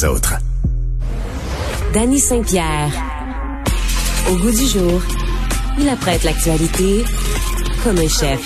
les autres. Danny Saint-Pierre. Au goût du jour, il apprête l'actualité comme un chef.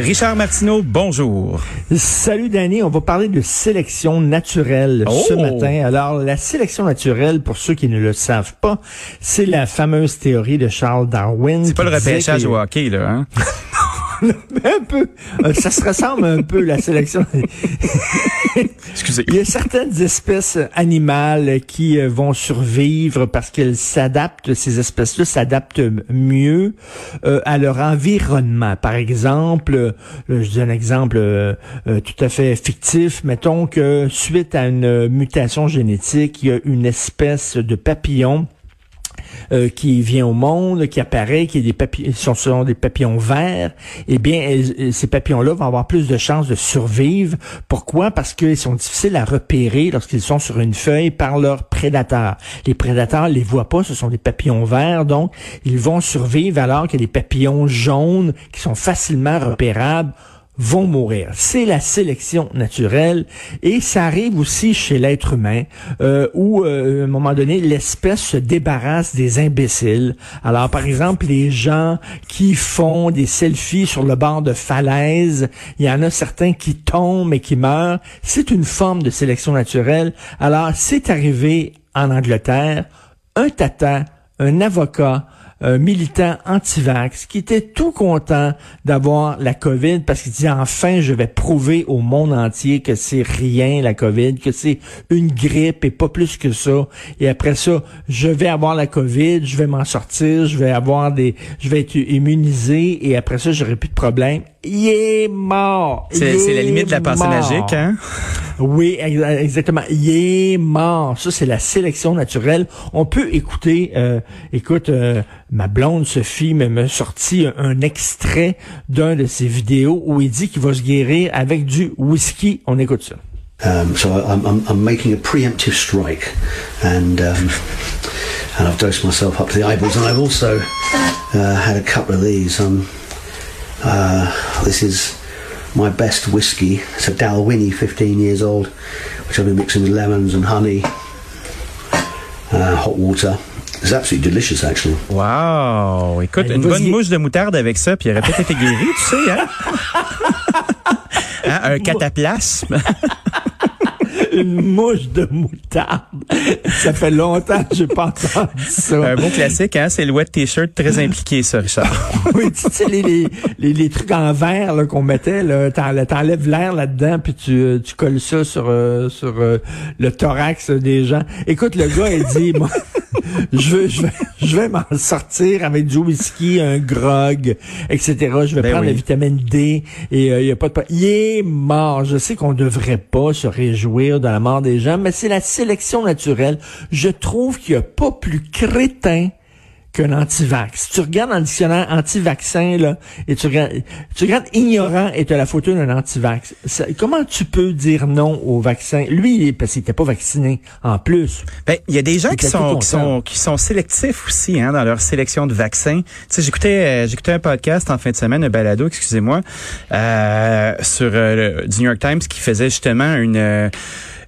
Richard Martineau, bonjour. Salut Danny, on va parler de sélection naturelle ce Oh! matin. Alors la sélection naturelle, pour ceux qui ne le savent pas, c'est la fameuse théorie de Charles Darwin. C'est pas le repêchage au hockey, là, hein? un peu. Euh, Ça se ressemble un peu la sélection. Excusez. Il y a certaines espèces animales qui euh, vont survivre parce qu'elles s'adaptent, ces espèces-là s'adaptent mieux euh, à leur environnement. Par exemple, je dis un exemple euh, tout à fait fictif, mettons que suite à une mutation génétique, il y a une espèce de papillon euh, qui vient au monde, qui apparaît, qui est des papillons, sont, sont des papillons verts, eh bien, ces papillons-là vont avoir plus de chances de survivre. Pourquoi? Parce qu'ils sont difficiles à repérer lorsqu'ils sont sur une feuille par leurs prédateurs. Les prédateurs les voient pas, ce sont des papillons verts, donc ils vont survivre alors que les papillons jaunes, qui sont facilement repérables, vont mourir. C'est la sélection naturelle et ça arrive aussi chez l'être humain euh, où euh, à un moment donné l'espèce se débarrasse des imbéciles. Alors par exemple les gens qui font des selfies sur le bord de falaise, il y en a certains qui tombent et qui meurent. C'est une forme de sélection naturelle. Alors c'est arrivé en Angleterre, un tata, un avocat un militant anti-vax qui était tout content d'avoir la COVID parce qu'il dit enfin je vais prouver au monde entier que c'est rien la COVID, que c'est une grippe et pas plus que ça. Et après ça, je vais avoir la COVID, je vais m'en sortir, je vais avoir des, je vais être immunisé et après ça j'aurai plus de problème. Il est mort. C'est la limite de la pensée mort. magique, hein? Oui, ex- exactement. Il est mort. Ça, c'est la sélection naturelle. On peut écouter, euh, écoute, euh, ma blonde Sophie me m'a sorti un, un extrait d'un de ses vidéos où il dit qu'il va se guérir avec du whisky. On écoute ça. Um, so I'm, I'm, I'm making a preemptive strike, and um, and I've dosed myself up to the eyeballs, and I've also uh, had a couple of these. Um, uh, this is my best whiskey. It's a Dalwhinnie, 15 years old, which I've been mixing with lemons and honey, uh, hot water. It's absolutely delicious, actually. Wow! Écoute, Allez, une vas-y. bonne mouche de moutarde avec ça, puis il aurait peut-être été guéri, tu sais, hein? Hein, Un cataplasme. Une mouche de moutarde. Ça fait longtemps que j'ai pas entendu ça. Un beau classique, hein? C'est le wet t-shirt très impliqué, ça, Richard. oui, tu sais, les, les, les, les trucs en verre qu'on mettait, là, t'en- t'enlèves l'air là-dedans, puis tu, euh, tu colles ça sur, euh, sur euh, le thorax des gens. Écoute, le gars, il dit, moi, je veux, je vais, je vais m'en sortir avec du whisky, un grog, etc. Je vais Ben prendre oui. la vitamine D et euh, il y a pas de... Il est mort. Je sais qu'on devrait pas se réjouir de la mort des gens, mais c'est la sélection naturelle. Je trouve qu'il y a pas plus crétin qu'un anti-vax. Tu regardes dans le dictionnaire anti-vaccin, là, et tu regardes, tu regardes ignorant et tu as la photo d'un anti-vax. Comment tu peux dire non au vaccin? Lui, parce qu'il était pas vacciné, en plus. Ben, il y a des gens qui sont, qui sont qui sont sélectifs aussi hein, dans leur sélection de vaccins. Tu sais, j'écoutais euh, j'écoutais un podcast en fin de semaine, un balado, excusez-moi, euh, sur euh, le- du New York Times qui faisait justement une euh,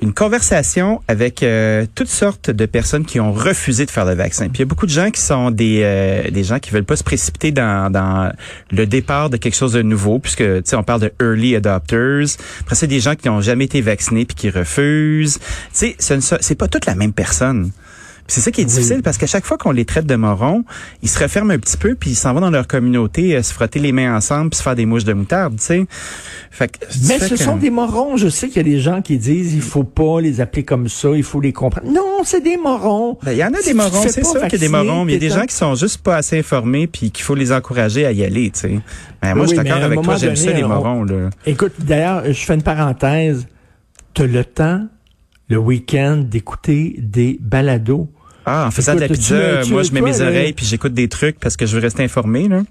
une conversation avec euh, toutes sortes de personnes qui ont refusé de faire le vaccin. Puis il y a beaucoup de gens qui sont des euh, des gens qui veulent pas se précipiter dans dans le départ de quelque chose de nouveau puisque tu sais on parle de early adopters. Après c'est des gens qui n'ont jamais été vaccinés puis qui refusent. Tu sais ce ne so- c'est pas toute la même personne. C'est ça qui est difficile parce qu'à chaque fois qu'on les traite de morons, ils se referment un petit peu puis ils s'en vont dans leur communauté euh, se frotter les mains ensemble puis se faire des mouches de moutarde, tu sais. Fait que, Mais fait ce que- sont des morons. Je sais qu'il y a des gens qui disent il faut pas les appeler comme ça, il faut les comprendre. Non, c'est des morons. Ben, il y en a Si des morons, c'est sûr qu'il y a des morons, mais il y a des gens qui sont juste pas assez informés puis qu'il faut les encourager à y aller, tu sais. Ben, moi, Oui, je suis d'accord avec toi, j'aime ça, les on- morons, là. Écoute, d'ailleurs, je fais une parenthèse. T'as le temps, le week-end, d'écouter des balados. Ah, en faisant de la pizza, moi, je mets mes oreilles puis j'écoute des trucs parce que je veux rester informé, là.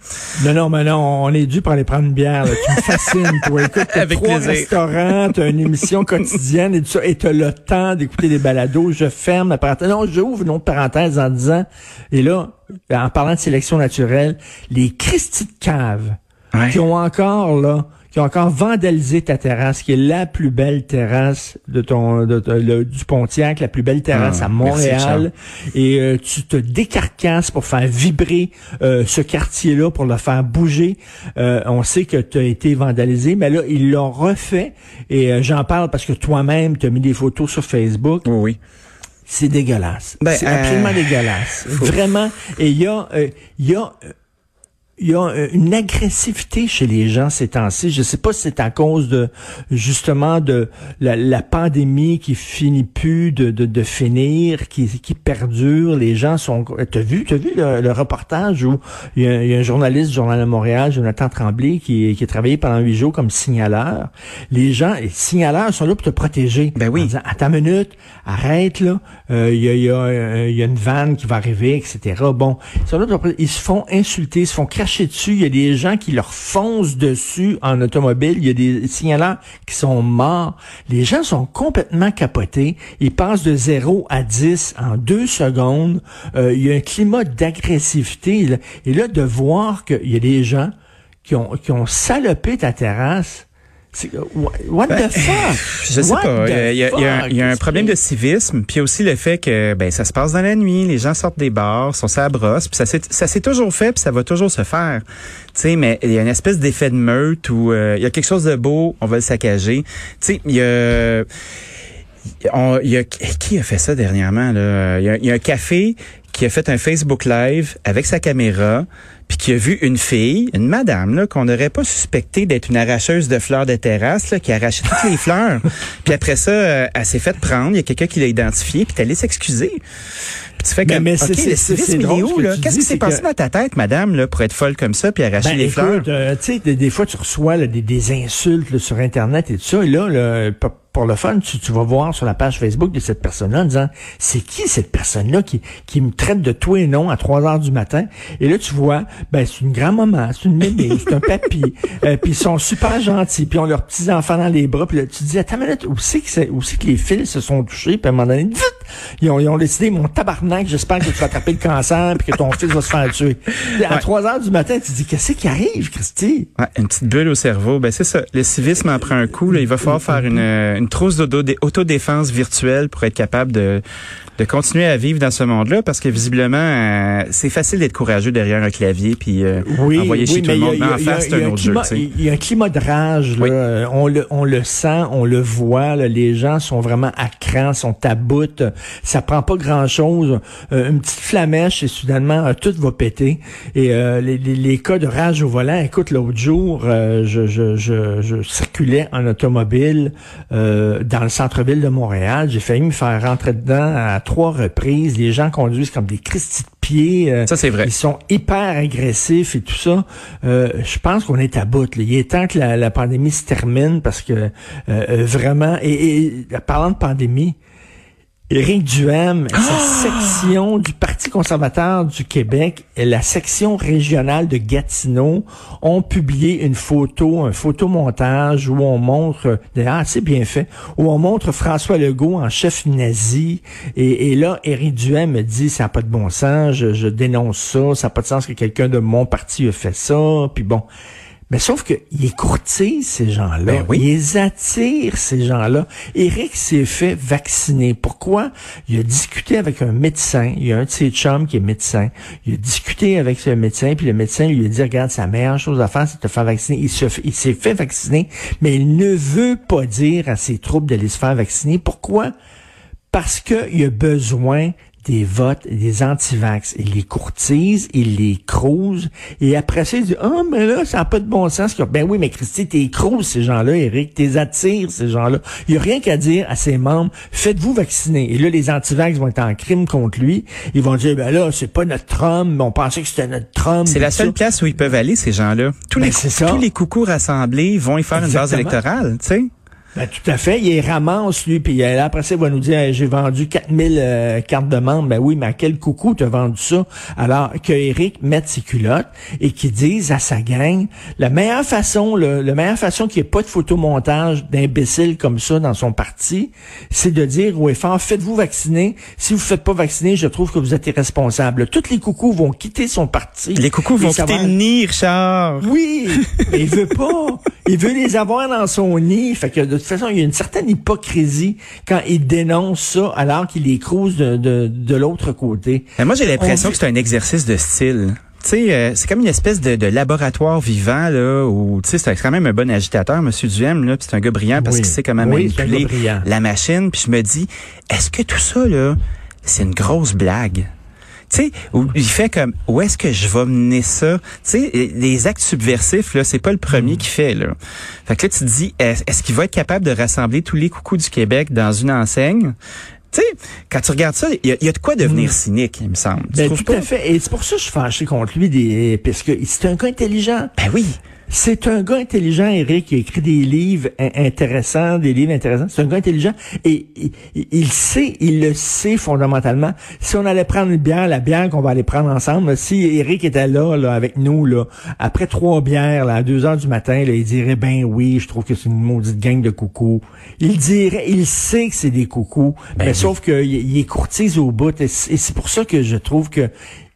Non, non, mais non, on est dû pour aller prendre une bière. Là. Tu me fascines, toi. Écoute, t'as trois restaurants, t'as une émission quotidienne et tout ça, et t'as le temps d'écouter des balados. Je ferme la parenthèse. Non, j'ouvre une autre parenthèse en disant, et là, en parlant de sélection naturelle, les Christy de cave Ouais. qui ont encore, là, qui ont encore vandalisé ta terrasse, qui est la plus belle terrasse de ton de, du Pontiac, la plus belle terrasse Ah, à merci, Montréal. et euh, tu te décarcasses pour faire vibrer euh, ce quartier-là, pour le faire bouger. Euh, on sait que tu as été vandalisé, mais là, ils l'ont refait. Et euh, j'en parle parce que toi-même, tu as mis des photos sur Facebook. Oui, oui. C'est dégueulasse. Ben, c'est euh, absolument dégueulasse. faut- Vraiment. Et il y a, euh, il y a, euh, il y a euh, une agressivité chez les gens ces temps-ci. Je sais pas si c'est à cause de justement de la, la pandémie qui finit plus de, de, de finir, qui, qui perdure. Les gens sont. T'as vu, t'as vu le, le reportage où il y, a, il y a un journaliste du Journal de Montréal, Jonathan Tremblay, qui, qui a travaillé pendant huit jours comme signaleur. Les gens, les signaleurs sont là pour te protéger. Ben oui. En disant, attends une minute, arrête là, Euh, il y, a, il y, a, euh, il y a une vanne qui va arriver, etc. Bon, ils sont là pour- ils se font insulter, ils se font dessus. Il y a des gens qui leur foncent dessus en automobile. Il y a des signaleurs qui sont morts. Les gens sont complètement capotés. Ils passent de 0 à 10 en deux secondes. Euh, il y a un climat d'agressivité. Et là, de voir qu'il y a des gens qui ont, qui ont salopé ta terrasse. C'est- What Ben, the fuck? Je sais What pas. Il y a, il y a- un- il y a un problème de civisme, puis aussi le fait que ben ça se passe dans la nuit, les gens sortent des bars, sont ça brosse, puis ça s'est ça s'est toujours fait, puis ça va toujours se faire. Tu sais, mais il y a une espèce d'effet de meute où euh, il y a quelque chose de beau, on va le saccager. Tu sais, il y a on- il y a qui a fait ça dernièrement là? Il y a, il y a un café qui a fait un Facebook Live avec sa caméra, puis qui a vu une fille, une madame là qu'on n'aurait pas suspecté d'être une arracheuse de fleurs de terrasse là, qui a arraché toutes les fleurs. Puis après ça, euh, elle s'est fait prendre. Il y a quelqu'un qui l'a identifié, puis t'es allé s'excuser. Puis tu fais comme, mais OK, le civisme, il est où, là? Qu'est-ce qui s'est passé que- dans ta tête, madame, là, pour être folle comme ça, puis arracher Ben, les fleurs? euh, tu sais, des, des fois, tu reçois là, des, des insultes là, sur Internet et tout ça. Et là, là, pour, le fun, tu, tu vas voir sur la page Facebook de cette personne-là en disant, c'est qui cette personne-là qui, qui me traite de tout et non à 3 heures du matin? Et là, tu vois, ben, c'est une grand-maman, c'est une mémé, c'est un papy. Euh, puis ils sont super gentils, puis ils ont leurs petits-enfants dans les bras. Puis là, tu te dis, attends minute, où c'est que, c'est- où c'est que les fils se sont touchés? Puis à un moment donné, vite, ils ont, ils ont décidé, mon tabarnak, j'espère que tu vas attraper le cancer puis que ton fils va se faire tuer. À Ouais. 3 heures du matin, tu te dis, qu'est-ce qui arrive, Christy? Ouais, une petite bulle au cerveau. Ben c'est ça. Le civisme en prend un coup. Là. Il va falloir faire une, euh, une trousse d'auto- autodéfense virtuelle pour être capable de, de continuer à vivre dans ce monde-là, parce que visiblement, euh, c'est facile d'être courageux derrière un clavier puis euh, envoyer chez tout le monde. Mais en face, il c'est y a un un autre jeu. climat- tu sais. Il y a un climat de rage, là. Oui. Euh, On le, on le sent, on le voit, là. les gens sont vraiment à cran, sont à bout. Ça prend pas grand-chose. Euh, une petite flamèche et soudainement, tout va péter. Et euh, les, les, les cas de rage au volant, écoute, l'autre jour, euh, je, je, je, je circulais en automobile euh, dans le centre-ville de Montréal. J'ai failli me faire rentrer dedans à trois reprises. Les gens conduisent comme des Christy de pied. euh, Ça, c'est vrai. ils sont hyper agressifs et tout ça. Euh, je pense qu'on est à bout. là. Il est temps que la, la pandémie se termine parce que euh, vraiment, et, et parlant de pandémie, Éric Duhem, sa section du Parti conservateur du Québec et la section régionale de Gatineau ont publié une photo, un photomontage où on montre, d'ailleurs assez bien fait, où on montre François Legault en chef nazi. Et, et là, Éric Duhem me dit, ça n'a pas de bon sens, je, je dénonce ça, ça n'a pas de sens que quelqu'un de mon parti ait fait ça. Puis bon, mais sauf que il courtise ces gens-là. Ben oui. Il les attire, ces gens-là. Eric s'est fait vacciner. Pourquoi? Il a discuté avec un médecin. Il y a un de ses chums qui est médecin. Il a discuté avec ce médecin, puis le médecin lui a dit, regarde, la meilleure chose à faire, c'est de te faire vacciner. Il se fait- il s'est fait vacciner, mais il ne veut pas dire à ses troupes d'aller se faire vacciner. Pourquoi? Parce qu'il a besoin des votes, des antivax. Il les courtise, il les crouse, et après ça, il dit, ah, mais là, ça n'a pas de bon sens. Ben oui, mais Christy, t'es crouse, ces gens-là, Eric, t'es attires, ces gens-là. Il n'y a rien qu'à dire à ses membres, faites-vous vacciner. Et là, les antivax vont être en crime contre lui. Ils vont dire, ben là, c'est pas notre Trump, mais on pensait que c'était notre Trump. C'est la seule ça. place où ils peuvent aller, ces gens-là. Tous, Ben, les, tous les coucous rassemblés vont y faire une base électorale, tu sais. Ben, tout à fait. Il ramasse, lui, puis là, après ça, il va nous dire, j'ai vendu 4000 euh, cartes de membres. Ben oui, mais à quel coucou t'as vendu ça? Alors, que Eric mette ses culottes et qu'il dise à sa gang, la meilleure façon, le, la meilleure façon qu'il n'y ait pas de photomontage d'imbéciles comme ça dans son parti, c'est de dire au FR, faites-vous vacciner. Si vous ne faites pas vacciner, je trouve que vous êtes irresponsable. Tous les coucous vont quitter son parti. Les coucous vont quitter le nid, Richard. Oui, mais il veut pas. Il veut les avoir dans son nid. Fait que de toute façon, il y a une certaine hypocrisie quand il dénonce ça alors qu'il les crouse de, de, de l'autre côté. Mais moi, j'ai l'impression que c'est un exercice de style. Tu sais, euh, c'est comme une espèce de, de, laboratoire vivant là où tu sais c'est quand même un bon agitateur monsieur Duhem là, c'est un gars brillant parce qu'il sait comment manipuler la machine, puis je me dis est-ce que tout ça là c'est une grosse blague? Tu sais, il fait comme où est-ce que je vais mener ça? Tu sais, les actes subversifs là, c'est pas le premier mm. qui fait là. Fait que là tu te dis est-ce qu'il va être capable de rassembler tous les coucous du Québec dans une enseigne? Tu sais, quand tu regardes ça, il y, a de quoi devenir mm. cynique, il me semble. Ben, tout à fait. Et c'est pour ça que je suis fâché contre lui, des, parce que c'est un gars intelligent. Ben oui. C'est un gars intelligent, Eric, qui a écrit des livres intéressants, des livres intéressants. C'est un gars intelligent et il, sait, il le sait fondamentalement. Si on allait prendre une bière, la bière qu'on va aller prendre ensemble, si Eric était là, là avec nous, là, après trois bières, là, à deux heures du matin, là, il dirait ben oui, je trouve que c'est une maudite gang de coucous. Il dirait, il sait que c'est des coucous, ben mais sauf qu'il il est courtise au bout. et c'est pour ça que je trouve que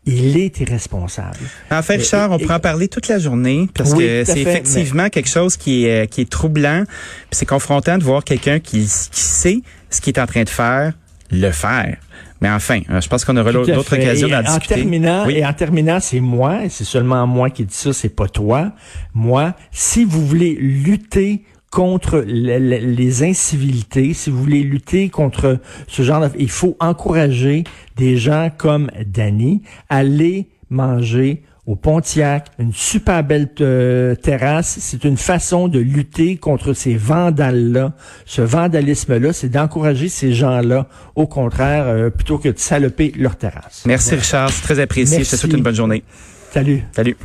il est irresponsable. En fait, Richard, on pourra en parler toute la journée parce que c'est effectivement quelque chose qui est, qui est troublant. C'est confrontant de voir quelqu'un qui, qui sait ce qu'il est en train de faire, le faire. Mais enfin, euh, je pense qu'on aura d'autres occasions d'en discuter. Terminant, Et en terminant, c'est moi, c'est seulement moi qui dis ça, c'est pas toi. Moi, si vous voulez lutter contre les, incivilités, si vous voulez lutter contre ce genre de... Il faut encourager des gens comme Danny à aller manger au Pontiac, une super belle euh, terrasse. C'est une façon de lutter contre ces vandales-là. Ce vandalisme-là, c'est d'encourager ces gens-là, au contraire, euh, plutôt que de saloper leur terrasse. Merci Richard, c'est très apprécié. Je te souhaite une bonne journée. Salut. Salut.